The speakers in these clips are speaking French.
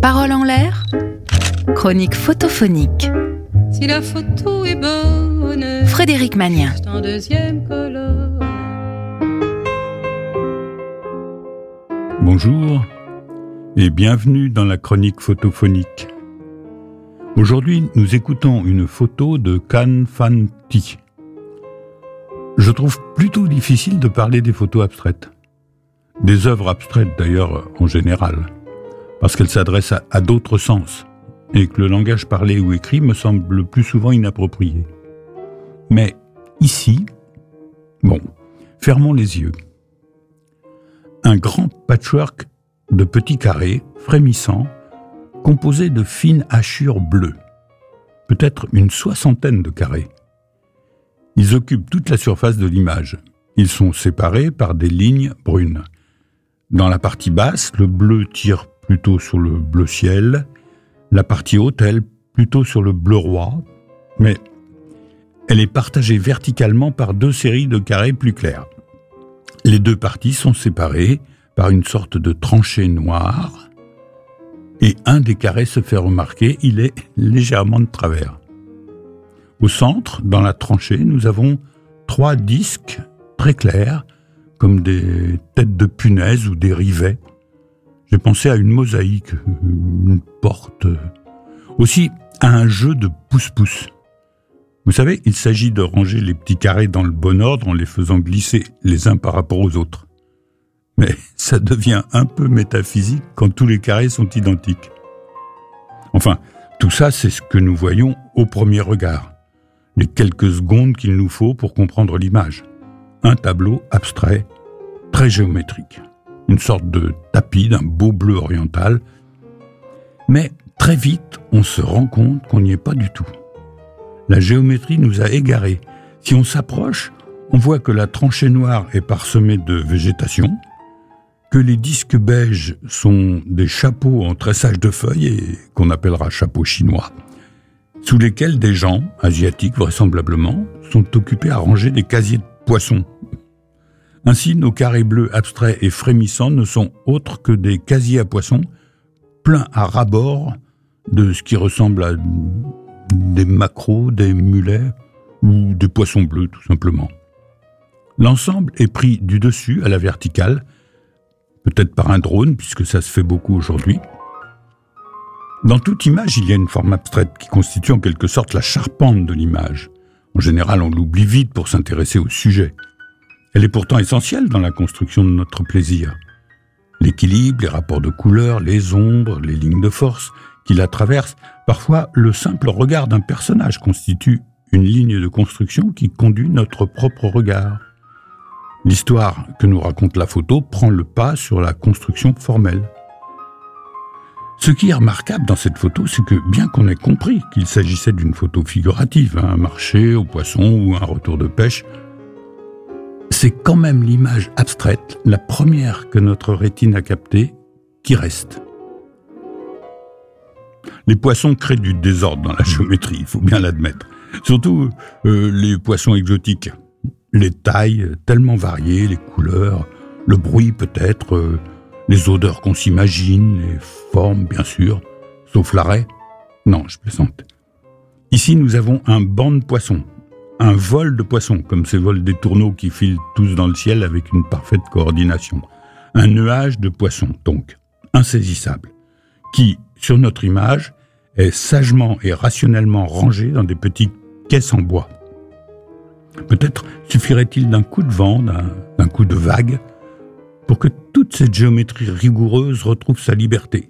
Parole en l'air, chronique photophonique. Si la photo est bonne, Frédéric Magnien. c'est en deuxième colonne. Bonjour et bienvenue dans la chronique photophonique. Aujourd'hui, nous écoutons une photo de Kan Fan Ti. Je trouve plutôt difficile de parler des photos abstraites. Des œuvres abstraites d'ailleurs en général, parce qu'elles s'adressent à, d'autres sens et que le langage parlé ou écrit me semble le plus souvent inapproprié. Mais ici, bon, fermons les yeux un grand patchwork de petits carrés frémissants, composés de fines hachures bleues, peut-être une soixantaine de carrés. Ils occupent toute la surface de l'image. Ils sont séparés par des lignes brunes. Dans la partie basse, le bleu tire plutôt sur le bleu ciel, la partie haute, elle, plutôt sur le bleu roi, mais elle est partagée verticalement par deux séries de carrés plus clairs. Les deux parties sont séparées par une sorte de tranchée noire et un des carrés se fait remarquer, il est légèrement de travers. Au centre, dans la tranchée, nous avons trois disques très clairs, comme des têtes de punaise ou des rivets. J'ai pensé à une mosaïque, une porte, aussi à un jeu de pouce-pouce. Vous savez, il s'agit de ranger les petits carrés dans le bon ordre en les faisant glisser les uns par rapport aux autres. Mais ça devient un peu métaphysique quand tous les carrés sont identiques. Enfin, tout ça, c'est ce que nous voyons au premier regard. Les quelques secondes qu'il nous faut pour comprendre l'image. Un tableau abstrait, très géométrique. Une sorte de tapis d'un beau bleu oriental. Mais très vite, on se rend compte qu'on n'y est pas du tout. La géométrie nous a égarés. Si on s'approche, on voit que la tranchée noire est parsemée de végétation, que les disques beiges sont des chapeaux en tressage de feuilles et qu'on appellera chapeaux chinois, sous lesquels des gens, asiatiques vraisemblablement, sont occupés à ranger des casiers de poissons. Ainsi, nos carrés bleus abstraits et frémissants ne sont autres que des casiers à poissons pleins à ras-bord de ce qui ressemble à des maquereaux, des mulets ou des poissons bleus tout simplement. L'ensemble est pris du dessus à la verticale, peut-être par un drone puisque ça se fait beaucoup aujourd'hui. Dans toute image, il y a une forme abstraite qui constitue en quelque sorte la charpente de l'image. En général, on l'oublie vite pour s'intéresser au sujet. Elle est pourtant essentielle dans la construction de notre plaisir. L'équilibre, les rapports de couleurs, les ombres, les lignes de force qui la traversent, parfois le simple regard d'un personnage constitue une ligne de construction qui conduit notre propre regard. L'histoire que nous raconte la photo prend le pas sur la construction formelle. Ce qui est remarquable dans cette photo, c'est que bien qu'on ait compris qu'il s'agissait d'une photo figurative, un marché au poisson ou un retour de pêche, c'est quand même l'image abstraite, la première que notre rétine a captée, qui reste. Les poissons créent du désordre dans la géométrie, il faut bien l'admettre. Surtout euh, les poissons exotiques. Les tailles tellement variées, les couleurs, le bruit peut-être, euh, les odeurs qu'on s'imagine, les formes bien sûr, sauf l'arrêt. Non, je plaisante. Ici, nous avons un banc de poissons, un vol de poissons, comme ces vols des tourneaux qui filent tous dans le ciel avec une parfaite coordination. Un nuage de poissons, donc, insaisissable, qui, sur notre image, est sagement et rationnellement rangé dans des petites caisses en bois. Peut-être suffirait-il d'un coup de vent, d'un coup de vague, pour que toute cette géométrie rigoureuse retrouve sa liberté.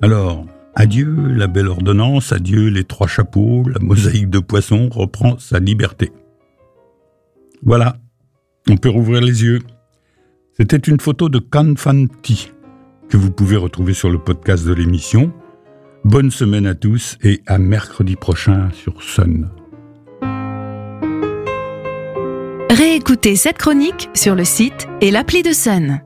Alors, adieu la belle ordonnance, adieu les trois chapeaux, la mosaïque de poissons reprend sa liberté. Voilà, on peut rouvrir les yeux. C'était une photo de Kan Fan Ti, que vous pouvez retrouver sur le podcast de l'émission. Bonne semaine à tous et à mercredi prochain sur Sun. Réécoutez cette chronique sur le site et l'appli de Sun.